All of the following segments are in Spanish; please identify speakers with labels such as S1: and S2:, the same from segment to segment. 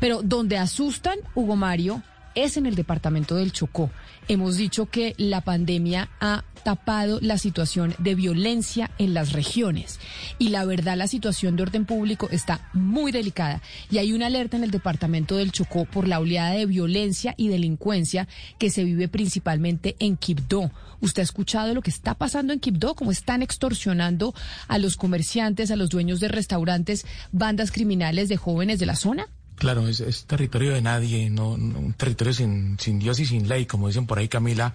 S1: Pero donde asustan, Hugo Mario, es en el departamento del Chocó. Hemos dicho que la pandemia ha tapado la situación de violencia en las regiones. Y la verdad, la situación de orden público está muy delicada. Y hay una alerta en el departamento del Chocó por la oleada de violencia y delincuencia que se vive principalmente en Quibdó. ¿Usted ha escuchado lo que está pasando en Quibdó? ¿Cómo están extorsionando a los comerciantes, a los dueños de restaurantes, bandas criminales de jóvenes de la zona?
S2: Claro, es, es territorio de nadie, no, no, un territorio sin, sin Dios y sin ley, como dicen por ahí Camila,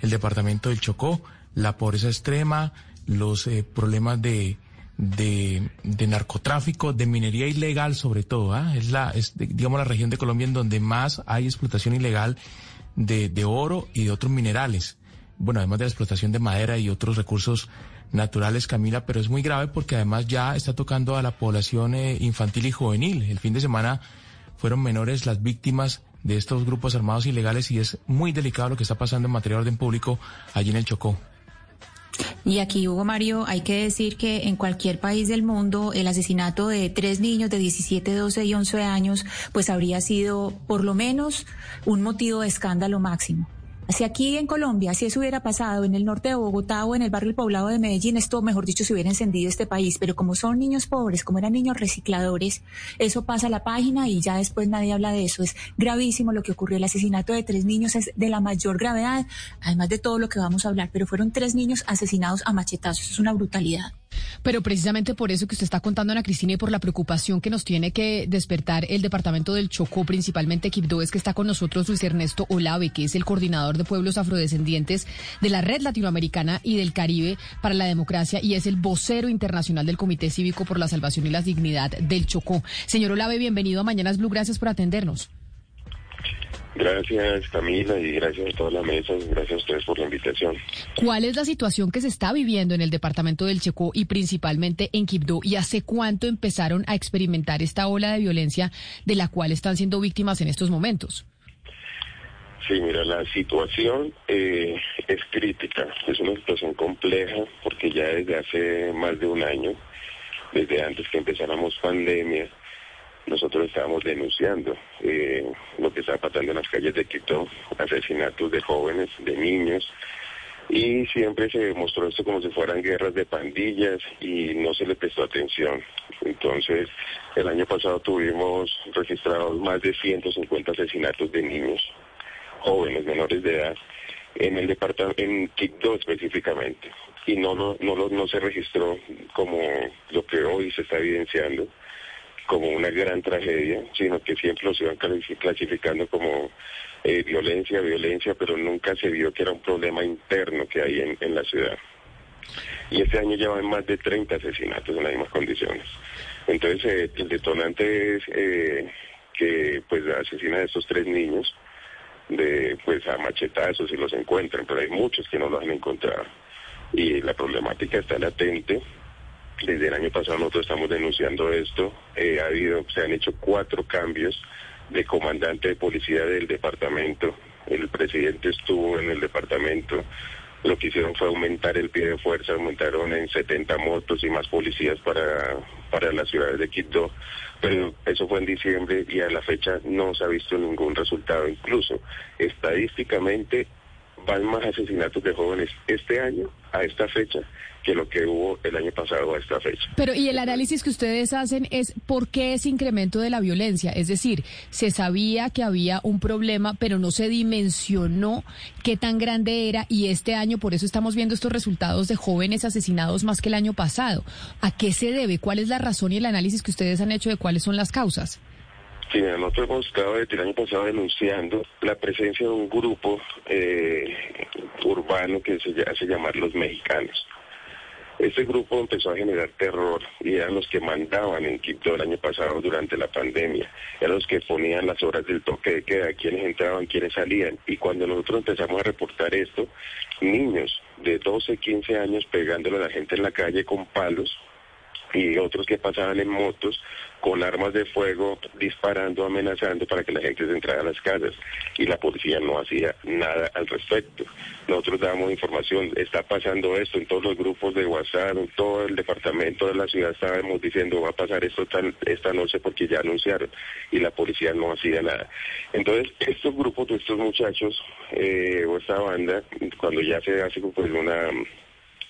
S2: el departamento del Chocó, la pobreza extrema, los eh, problemas de, de, de, narcotráfico, de minería ilegal sobre todo, ¿ah? es la, es digamos la región de Colombia en donde más hay explotación ilegal de, de oro y de otros minerales. Bueno, además de la explotación de madera y otros recursos naturales, Camila, pero es muy grave porque además ya está tocando a la población eh, infantil y juvenil. El fin de semana fueron menores las víctimas de estos grupos armados ilegales y es muy delicado lo que está pasando en materia de orden público allí en el Chocó.
S3: Y aquí, Hugo Mario, hay que decir que en cualquier país del mundo el asesinato de tres niños de 17, 12 y 11 años, pues habría sido por lo menos un motivo de escándalo máximo. Si aquí en Colombia, si eso hubiera pasado en el norte de Bogotá o en el barrio poblado de Medellín, esto, mejor dicho, se hubiera encendido este país. Pero como son niños pobres, como eran niños recicladores, eso pasa a la página y ya después nadie habla de eso. Es gravísimo lo que ocurrió. El asesinato de tres niños es de la mayor gravedad, además de todo lo que vamos a hablar. Pero fueron tres niños asesinados a machetazos. Es una brutalidad.
S1: Pero precisamente por eso que usted está contando, Ana Cristina, y por la preocupación que nos tiene que despertar el departamento del Chocó, principalmente Quibdó, es que está con nosotros Luis Ernesto Olave, que es el coordinador de pueblos afrodescendientes de la Red Latinoamericana y del Caribe para la Democracia y es el vocero internacional del Comité Cívico por la Salvación y la Dignidad del Chocó. Señor Olave, bienvenido a Mañanas Blue, gracias por atendernos.
S4: Gracias Camila y gracias a toda la mesa, gracias a ustedes por la invitación.
S1: ¿Cuál es la situación que se está viviendo en el departamento del Chocó y principalmente en Quibdó y hace cuánto empezaron a experimentar esta ola de violencia de la cual están siendo víctimas en estos momentos?
S4: Sí, mira, la situación eh, es crítica, es una situación compleja porque ya desde hace más de un año, desde antes que empezáramos pandemia, nosotros estábamos denunciando eh, lo que estaba pasando en las calles de Quito, asesinatos de jóvenes, de niños, y siempre se mostró esto como si fueran guerras de pandillas y no se le prestó atención. Entonces, el año pasado tuvimos registrados más de 150 asesinatos de niños, jóvenes menores de edad, en el departamento, en Quito específicamente. Y no, no, no, no se registró como lo que hoy se está evidenciando como una gran tragedia, sino que siempre los iban clasificando como eh, violencia, violencia, pero nunca se vio que era un problema interno que hay en, la ciudad. Y este año ya van más de 30 asesinatos en las mismas condiciones. Entonces, eh, el detonante es eh, que pues asesinan a estos tres niños de pues a machetazos y los encuentran, pero hay muchos que no los han encontrado. Y la problemática está latente desde el año pasado nosotros estamos denunciando esto. Eh, ha habido, se han hecho cuatro cambios de comandante de policía del departamento. El presidente estuvo en el departamento. Lo que hicieron fue aumentar el pie de fuerza, aumentaron en 70 motos y más policías para, para las ciudades de Quito. Pero eso fue en diciembre y a la fecha no se ha visto ningún resultado. Incluso estadísticamente van más asesinatos de jóvenes este año a esta fecha que lo que hubo el año pasado a esta fecha.
S1: Pero y el análisis que ustedes hacen es por qué ese incremento de la violencia, es decir, se sabía que había un problema, pero no se dimensionó qué tan grande era y este año por eso estamos viendo estos resultados de jóvenes asesinados más que el año pasado. ¿A qué se debe? ¿Cuál es la razón y el análisis que ustedes han hecho de cuáles son las causas?
S4: Sí, nosotros hemos estado desde el año pasado denunciando la presencia de un grupo eh, urbano que se hace llamar los mexicanos. Este grupo empezó a generar terror y eran los que mandaban en Quito el año pasado durante la pandemia. Eran los que ponían las horas del toque de queda, quiénes entraban, quiénes salían. Y cuando nosotros empezamos a reportar esto, niños de 12, 15 años pegándole a la gente en la calle con palos, y otros que pasaban en motos con armas de fuego disparando, amenazando para que la gente se entrara a las casas y la policía no hacía nada al respecto. Nosotros damos información, está pasando esto en todos los grupos de WhatsApp, en todo el departamento de la ciudad estábamos diciendo va a pasar esto esta noche porque ya anunciaron y la policía no hacía nada. Entonces estos grupos de estos muchachos eh, o esta banda, cuando ya se hace pues, una,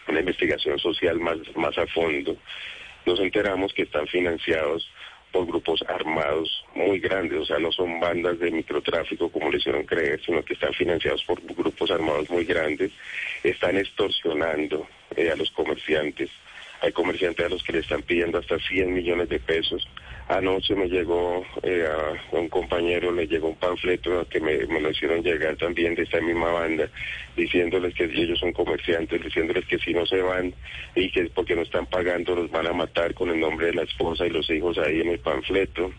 S4: una investigación social más, más a fondo, nos enteramos que están financiados por grupos armados muy grandes, o sea, no son bandas de microtráfico como le hicieron creer, sino que están financiados por grupos armados muy grandes, están extorsionando eh, a los comerciantes, hay comerciantes a los que le están pidiendo hasta 100 millones de pesos Anoche me llegó eh, a un compañero, le llegó un panfleto que me, lo hicieron llegar también de esta misma banda, diciéndoles que ellos son comerciantes, diciéndoles que si no se van y que porque no están pagando los van a matar con el nombre de la esposa y los hijos ahí en el panfleto.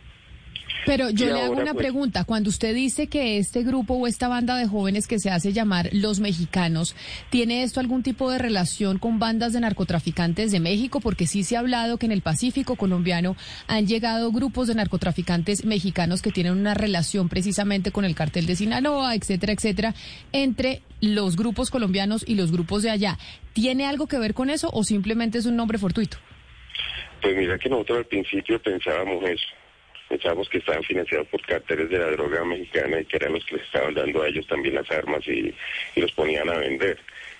S1: Pero yo le hago una pues, pregunta. Cuando usted dice que este grupo o esta banda de jóvenes que se hace llamar Los Mexicanos, ¿tiene esto algún tipo de relación con bandas de narcotraficantes de México? Porque sí se ha hablado que en el Pacífico colombiano han llegado grupos de narcotraficantes mexicanos que tienen una relación precisamente con el cartel de Sinaloa, etcétera, etcétera, entre los grupos colombianos y los grupos de allá. ¿Tiene algo que ver con eso o simplemente es un nombre fortuito?
S4: Pues mira que nosotros al principio pensábamos eso Pensábamos que estaban financiados por carteles de la droga mexicana y que eran los que les estaban dando a ellos también las armas y, los ponían a vender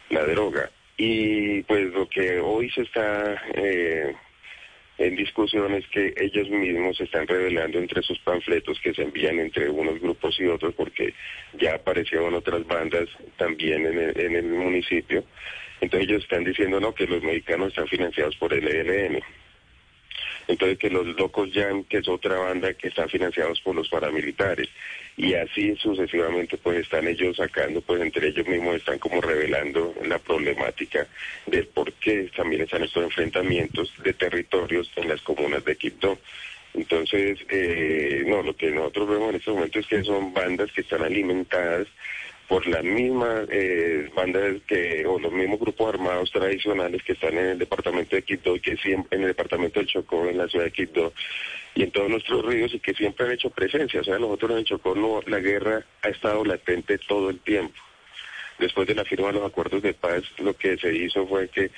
S4: la droga. Y pues lo que hoy se está eh, en discusión es que ellos mismos se están revelando entre sus panfletos que se envían entre unos grupos y otros porque ya aparecieron otras bandas también en el, en el municipio. Entonces ellos están diciendo no que los mexicanos están financiados por el ELN entonces que los Locos Jam, que es otra banda que están financiados por los paramilitares, y así sucesivamente pues están ellos sacando, pues entre ellos mismos están como revelando la problemática del por qué también están estos enfrentamientos de territorios en las comunas de Quito. Entonces, eh, no, lo que nosotros vemos en este momento es que son bandas que están alimentadas por las mismas eh, bandas que o los mismos grupos armados tradicionales que están en el departamento de Quito y que siempre en el departamento del Chocó en la ciudad de Quito y en todos nuestros ríos y que siempre han hecho presencia. O sea nosotros en el Chocó no, la guerra ha estado latente todo el tiempo. Después de la firma de los acuerdos de paz lo que se hizo fue que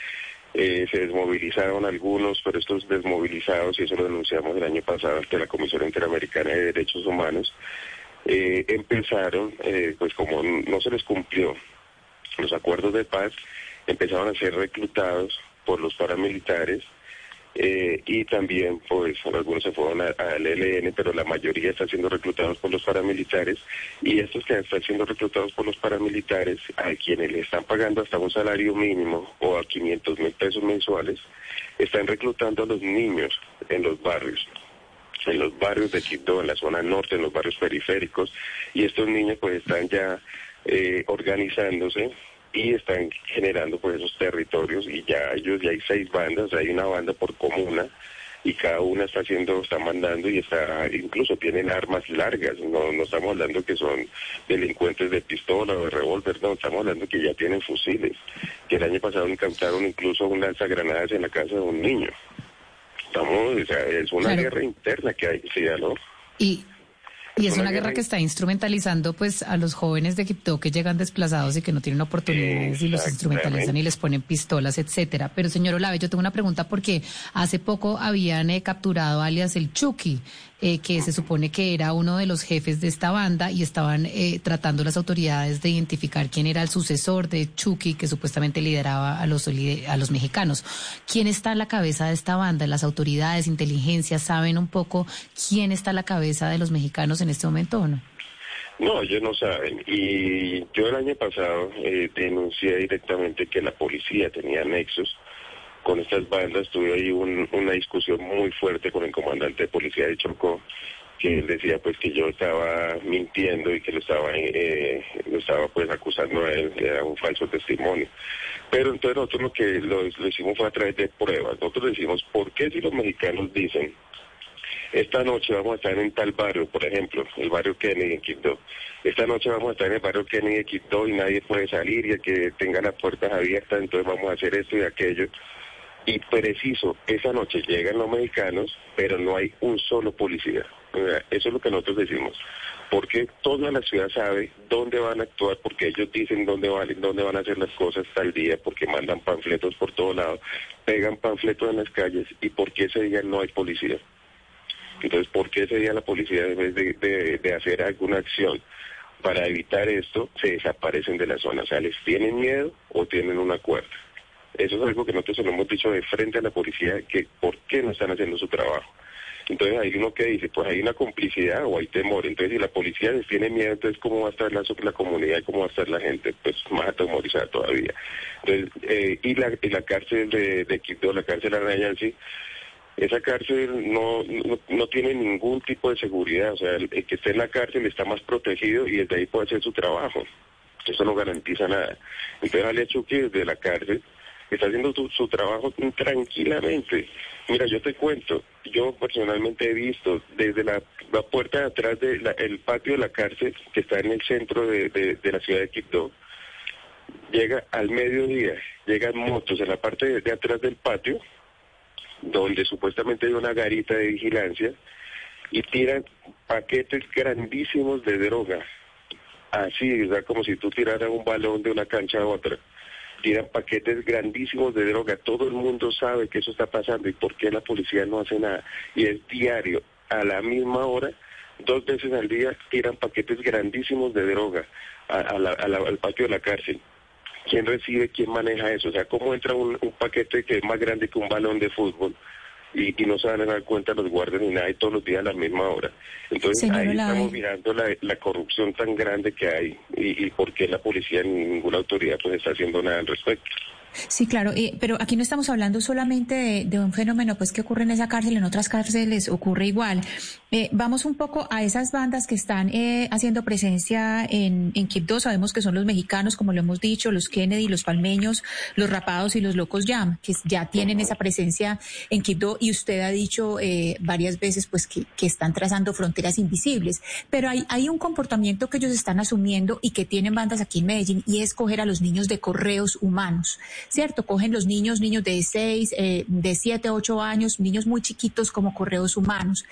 S4: eh, se desmovilizaron algunos, pero estos desmovilizados, y eso lo denunciamos el año pasado ante la Comisión Interamericana de Derechos Humanos, eh, empezaron, eh, pues como no se les cumplió los acuerdos de paz, empezaron a ser reclutados por los paramilitares eh, y también pues algunos se fueron al ELN, pero la mayoría están siendo reclutados por los paramilitares y estos que están siendo reclutados por los paramilitares, a quienes le están pagando hasta un salario mínimo o a 500 mil pesos mensuales, están reclutando a los niños en los barrios en los barrios de Quito, en la zona norte, en los barrios periféricos, y estos niños pues están ya eh, organizándose y están generando pues esos territorios y ya ellos ya hay seis bandas, hay una banda por comuna y cada una está haciendo, está mandando y está, incluso tienen armas largas, no, no estamos hablando que son delincuentes de pistola o de revólver, no, estamos hablando que ya tienen fusiles, que el año pasado incautaron incluso un lanzagranadas en la casa de un niño es una guerra interna que hay, sí, ¿no?
S1: Y, y es, una, guerra, que está instrumentalizando pues a los jóvenes de Quito que llegan desplazados y que no tienen oportunidades y los instrumentalizan y les ponen pistolas, etcétera. Pero señor Olave, yo tengo una pregunta porque hace poco habían eh, capturado alias el Chucky, eh, que se supone que era uno de los jefes de esta banda y estaban eh, tratando las autoridades de identificar quién era el sucesor de Chucky, que supuestamente lideraba a los, a los mexicanos. ¿Quién está a la cabeza de esta banda? ¿Las autoridades, inteligencia, saben un poco quién está a la cabeza de los mexicanos en este momento o no?
S4: No, ellos no saben. Y yo el año pasado eh, denuncié directamente que la policía tenía nexos con estas bandas tuve ahí una discusión muy fuerte con el comandante de policía de Chocó que él decía pues que yo estaba mintiendo y que lo estaba eh, pues acusando a él, era un falso testimonio. Pero entonces nosotros lo que lo, lo hicimos fue a través de pruebas. Nosotros decimos, ¿por qué si los mexicanos dicen esta noche vamos a estar en tal barrio, por ejemplo, el barrio Kennedy en Quito. Esta noche vamos a estar en el barrio Kennedy en Quito y nadie puede salir y el que tenga las puertas abiertas, entonces vamos a hacer esto y aquello. Y preciso, esa noche llegan los mexicanos, pero no hay un solo policía. Eso es lo que nosotros decimos. Porque toda la ciudad sabe dónde van a actuar, porque ellos dicen dónde van, dónde van a hacer las cosas tal día, porque mandan panfletos por todos lados, pegan panfletos en las calles y porque ese día no hay policía. Entonces, ¿por qué ese día la policía, en vez de, hacer alguna acción para evitar esto, se desaparecen de la zona? O sea, ¿les tienen miedo o tienen un acuerdo? Eso es algo que nosotros lo hemos dicho de frente a la policía, que por qué no están haciendo su trabajo. Entonces hay uno que dice, pues hay una complicidad o hay temor. Entonces si la policía les tiene miedo, entonces ¿cómo va a estar la, la comunidad y cómo va a estar la gente? Pues más atemorizada todavía. Entonces, eh, y, la, y la cárcel de, de Quito, la cárcel de sí esa cárcel no, no, tiene ningún tipo de seguridad, o sea, el, que esté en la cárcel está más protegido y desde ahí puede hacer su trabajo. Eso no garantiza nada. Entonces, Ale Chucky desde la cárcel está haciendo su, trabajo tranquilamente. Mira, yo te cuento, yo personalmente he visto desde la, puerta de atrás del patio de la cárcel, que está en el centro de, la ciudad de Quito, llega al mediodía, llegan motos en la parte de atrás del patio, donde supuestamente hay una garita de vigilancia y tiran paquetes grandísimos de droga. Así, ¿verdad? como si tú tiraras un balón de una cancha a otra. Tiran paquetes grandísimos de droga. Todo el mundo sabe que eso está pasando y por qué la policía no hace nada. Y es diario, a la misma hora, dos veces al día, tiran paquetes grandísimos de droga al patio de la cárcel quién recibe, quién maneja eso. O sea, cómo entra un, paquete que es más grande que un balón de fútbol y, no se van a dar cuenta los guardias ni nada y todos los días a la misma hora. Entonces ahí estamos mirando la, corrupción tan grande que hay y, y por qué la policía ni ninguna autoridad pues está haciendo nada al respecto.
S3: Sí, claro, eh, pero aquí no estamos hablando solamente de, un fenómeno pues que ocurre en esa cárcel, en otras cárceles ocurre igual. Eh, vamos un poco a esas bandas que están eh, haciendo presencia en, en Quibdó. Sabemos que son los mexicanos, como lo hemos dicho, los Kennedy, los palmeños, los rapados y los locos Jam, que ya tienen esa presencia en Quibdó y usted ha dicho varias veces pues que, que, están trazando fronteras invisibles. Pero hay, hay un comportamiento que ellos están asumiendo y que tienen bandas aquí en Medellín y es coger a los niños de correos humanos. ¿Cierto? Cogen los niños, niños de 6, eh, de 7, 8 años, niños muy chiquitos como correos humanos.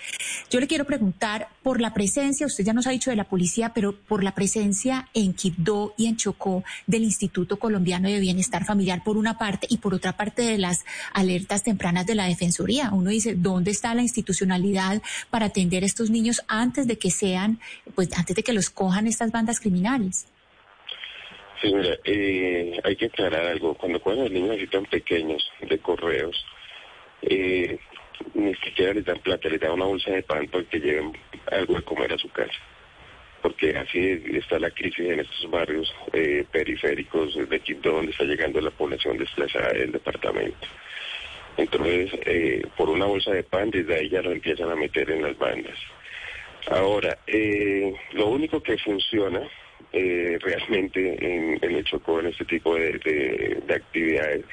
S3: Yo le quiero preguntar por la presencia, usted ya nos ha dicho de la policía, pero por la presencia en Quibdó y en Chocó del Instituto Colombiano de Bienestar Familiar por una parte y por otra parte de las alertas tempranas de la Defensoría. Uno dice, ¿dónde está la institucionalidad para atender a estos niños antes de que sean, pues antes de que los cojan estas bandas criminales?
S4: Sí, eh, hay que aclarar algo. Cuando cuando los niños así tan pequeños de correos, eh, ni siquiera les dan plata, les dan una bolsa de pan para que lleven algo de comer a su casa. Porque así está la crisis en estos barrios eh, periféricos de Quito, donde está llegando la población desplazada del departamento. Entonces, eh, por una bolsa de pan, desde ahí ya lo empiezan a meter en las bandas. Ahora, eh, lo único que funciona eh, realmente en, el Chocó en este tipo de, actividades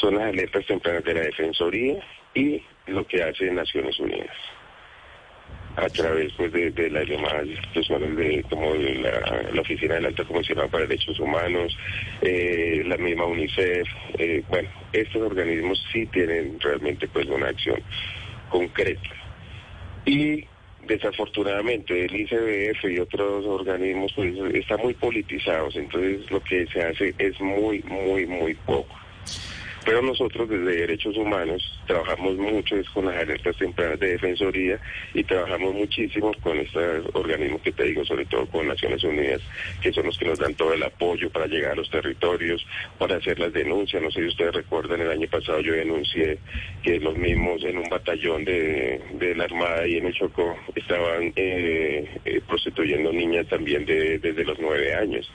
S4: son las alertas tempranas de la Defensoría y lo que hace Naciones Unidas a través pues, de, las llamadas institucionales de, como la, Oficina del Alta Comisionada para Derechos Humanos, eh, la misma UNICEF. Eh, bueno, estos organismos sí tienen realmente pues una acción concreta. Y desafortunadamente el ICBF y otros organismos pues están muy politizados, entonces lo que se hace es muy, muy, muy poco. Pero nosotros desde Derechos Humanos trabajamos mucho con las alertas tempranas de defensoría y trabajamos muchísimo con estos organismos que te digo, sobre todo con Naciones Unidas, que son los que nos dan todo el apoyo para llegar a los territorios, para hacer las denuncias. No sé si ustedes recuerdan, el año pasado yo denuncié que los mismos en un batallón de, la Armada y en el Chocó estaban eh, eh, prostituyendo niñas también de, desde los nueve años.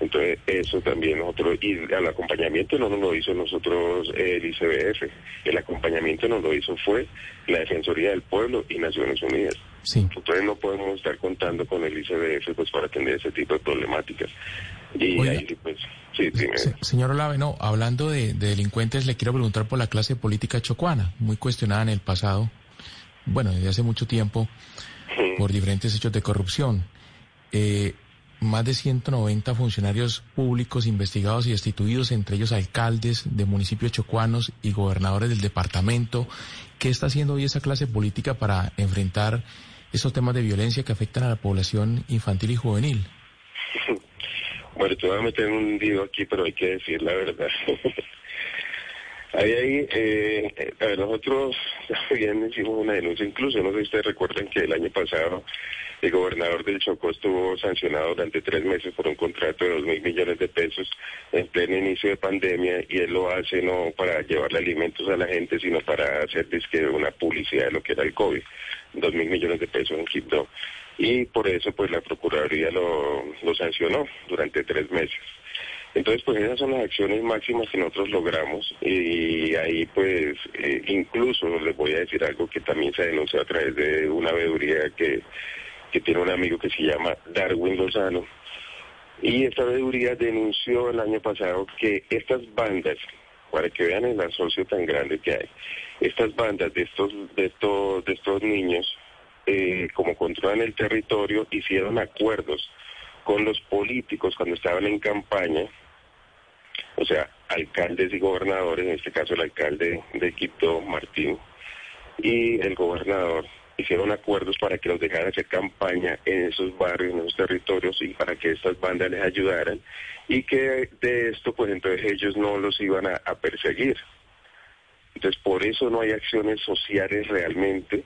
S4: Entonces, eso también nosotros, y el acompañamiento no nos lo hizo nosotros el ICBF, el acompañamiento nos lo hizo fue la Defensoría del Pueblo y Naciones Unidas.
S2: Sí.
S4: Entonces no podemos estar contando con el ICBF pues para atender ese tipo de problemáticas. Y
S2: Oiga.
S4: ahí sí, pues, sí.
S2: Se- señor Olave, no, hablando de, de delincuentes, le quiero preguntar por la clase política chocuana, muy cuestionada en el pasado, bueno, desde hace mucho tiempo, por diferentes hechos de corrupción. Eh, más de 190 funcionarios públicos investigados y destituidos, entre ellos alcaldes de municipios chocuanos y gobernadores del departamento. ¿Qué está haciendo hoy esa clase política para enfrentar esos temas de violencia que afectan a la población infantil y juvenil?
S4: Bueno, te voy a meter un lío aquí, pero hay que decir la verdad. ahí, ahí, eh, a ver, nosotros también hicimos una denuncia, incluso, no sé si ustedes recuerdan que el año pasado el gobernador del Chocó estuvo sancionado durante tres meses por un contrato de dos mil millones de pesos en pleno inicio de pandemia y él lo hace no para llevarle alimentos a la gente, sino para hacer dizque, una publicidad de lo que era el COVID, dos mil millones de pesos en Quibdó. Y por eso pues la Procuraduría lo, lo sancionó durante tres meses. Entonces, pues esas son las acciones máximas que nosotros logramos y ahí pues eh, incluso les voy a decir algo que también se denunció a través de una veeduría que, que tiene un amigo que se llama Darwin Lozano. Y esta veeduría denunció el año pasado que estas bandas, para que vean el asocio tan grande que hay, estas bandas de estos, de estos, de estos niños, eh, como controlan el territorio, hicieron acuerdos con los políticos cuando estaban en campaña, o sea, alcaldes y gobernadores, en este caso el alcalde de Quito, Martín, y el gobernador hicieron acuerdos para que los dejaran hacer campaña en esos barrios, en esos territorios y para que estas bandas les ayudaran y que de esto pues entonces ellos no los iban a, perseguir. Entonces por eso no hay acciones sociales realmente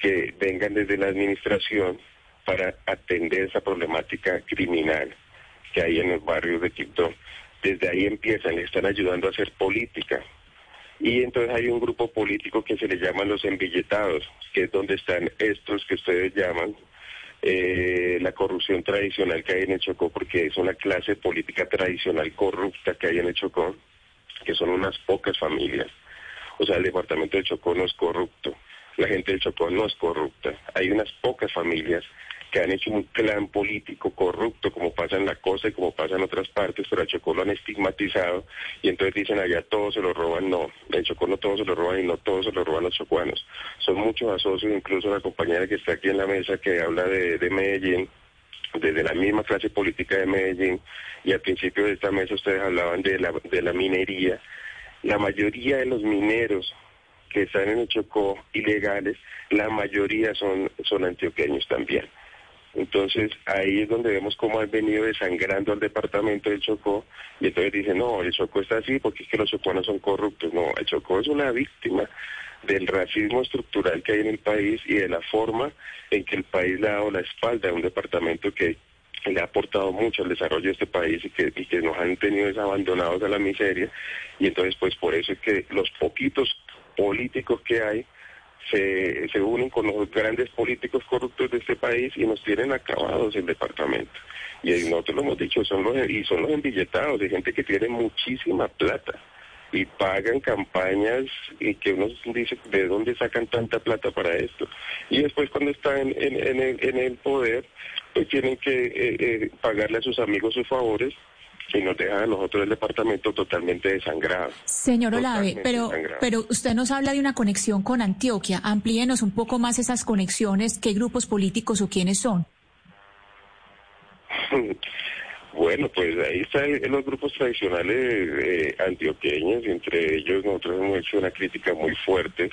S4: que vengan desde la administración para atender esa problemática criminal que hay en los barrios de Quito. Desde ahí empiezan, le están ayudando a hacer política. Y entonces hay un grupo político que se le llaman los embilletados, que es donde están estos que ustedes llaman eh, la corrupción tradicional que hay en el Chocó, porque es una clase política tradicional corrupta que hay en el Chocó, que son unas pocas familias. O sea, el departamento del Chocó no es corrupto, la gente del Chocó no es corrupta. Hay unas pocas familias que han hecho un clan político corrupto, como pasa en la costa y como pasa en otras partes, pero al Chocó lo han estigmatizado y entonces dicen allá todos se lo roban. No, en Chocó no todos se lo roban y no todos se lo roban los chocuanos. Son muchos asocios, incluso la compañera que está aquí en la mesa que habla de, de Medellín, desde la misma clase política de Medellín, y al principio de esta mesa ustedes hablaban de la, de la minería. La mayoría de los mineros que están en el Chocó ilegales, la mayoría son, son antioqueños también. Entonces ahí es donde vemos cómo han venido desangrando al departamento del Chocó y entonces dicen, no, el Chocó está así porque es que los chocuanos son corruptos. No, el Chocó es una víctima del racismo estructural que hay en el país y de la forma en que el país le ha dado la espalda a un departamento que le ha aportado mucho al desarrollo de este país y que, y que nos han tenido desabandonados a la miseria y entonces pues por eso es que los poquitos políticos que hay se, se unen con los grandes políticos corruptos de este país y nos tienen acabados el departamento. Y nosotros lo hemos dicho, son los, y son los embilletados de gente que tiene muchísima plata y pagan campañas y que uno dice de dónde sacan tanta plata para esto. Y después cuando están en, en, el, en el poder, pues tienen que eh, eh, pagarle a sus amigos sus favores y nos dejan a nosotros el departamento totalmente desangrado.
S3: Señor Olave, pero,
S4: desangrado.
S3: pero usted nos habla de una conexión con Antioquia. Amplíenos un poco más esas conexiones. ¿Qué grupos políticos o quiénes son?
S4: Bueno, pues ahí están los grupos tradicionales eh, antioqueños, entre ellos nosotros hemos hecho una crítica muy fuerte,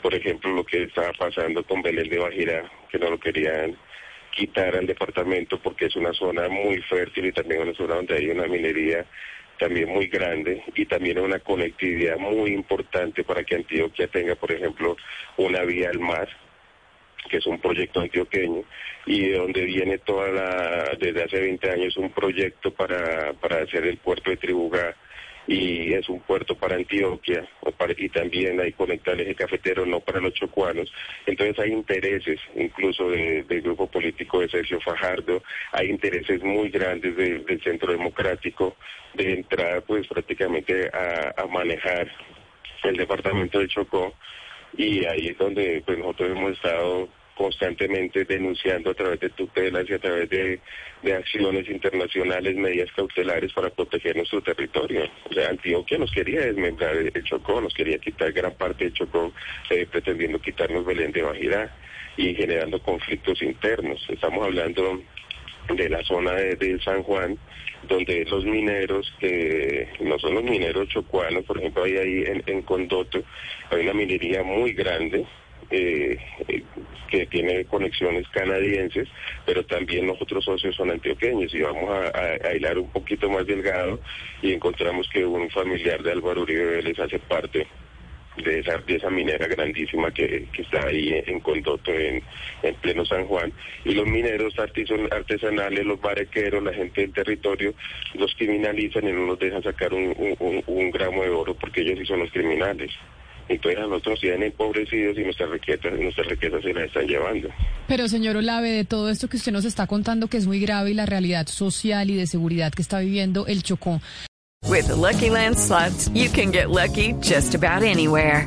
S4: por ejemplo, lo que estaba pasando con Belén de Bajira, que no lo querían quitar al departamento porque es una zona muy fértil y también una zona donde hay una minería también muy grande y también una conectividad muy importante para que Antioquia tenga, por ejemplo, una vía al mar que es un proyecto antioqueño y de donde viene toda la, desde hace 20 años un proyecto para, para hacer el puerto de Tribugá y es un puerto para Antioquia o para- y también hay conectar el cafetero no para los chocuanos. Entonces hay intereses incluso de- del grupo político de Sergio Fajardo, hay intereses muy grandes de- del centro democrático de entrar pues prácticamente a, manejar el departamento de Chocó y ahí es donde pues nosotros hemos estado constantemente denunciando a través de tutelas y a través de, acciones internacionales, medidas cautelares para proteger nuestro territorio. O sea, Antioquia nos quería desmembrar el Chocó, nos quería quitar gran parte del Chocó, eh, pretendiendo quitarnos Belén de Bajirá y generando conflictos internos. Estamos hablando de la zona de, San Juan, donde los mineros, que no son los mineros chocuanos, por ejemplo, hay ahí en, Condoto, hay una minería muy grande, eh, que tiene conexiones canadienses, pero también los otros socios son antioqueños y vamos a, a, hilar un poquito más delgado y encontramos que un familiar de Álvaro Uribe les hace parte de esa, esa minera grandísima que, está ahí en Condoto, en, en, pleno San Juan. Y los mineros artesanales, los barequeros, la gente del territorio, los criminalizan y no nos dejan sacar un, gramo de oro porque ellos sí son los criminales. Entonces a nosotros nos empobrecidos y nuestras riquezas, nuestras riquezas se las están llevando.
S1: Pero señor Olave, de todo esto que usted nos está contando que es muy grave y la realidad social y de seguridad que está viviendo el Chocó,
S5: With the Lucky Land slots, you can get lucky just about anywhere.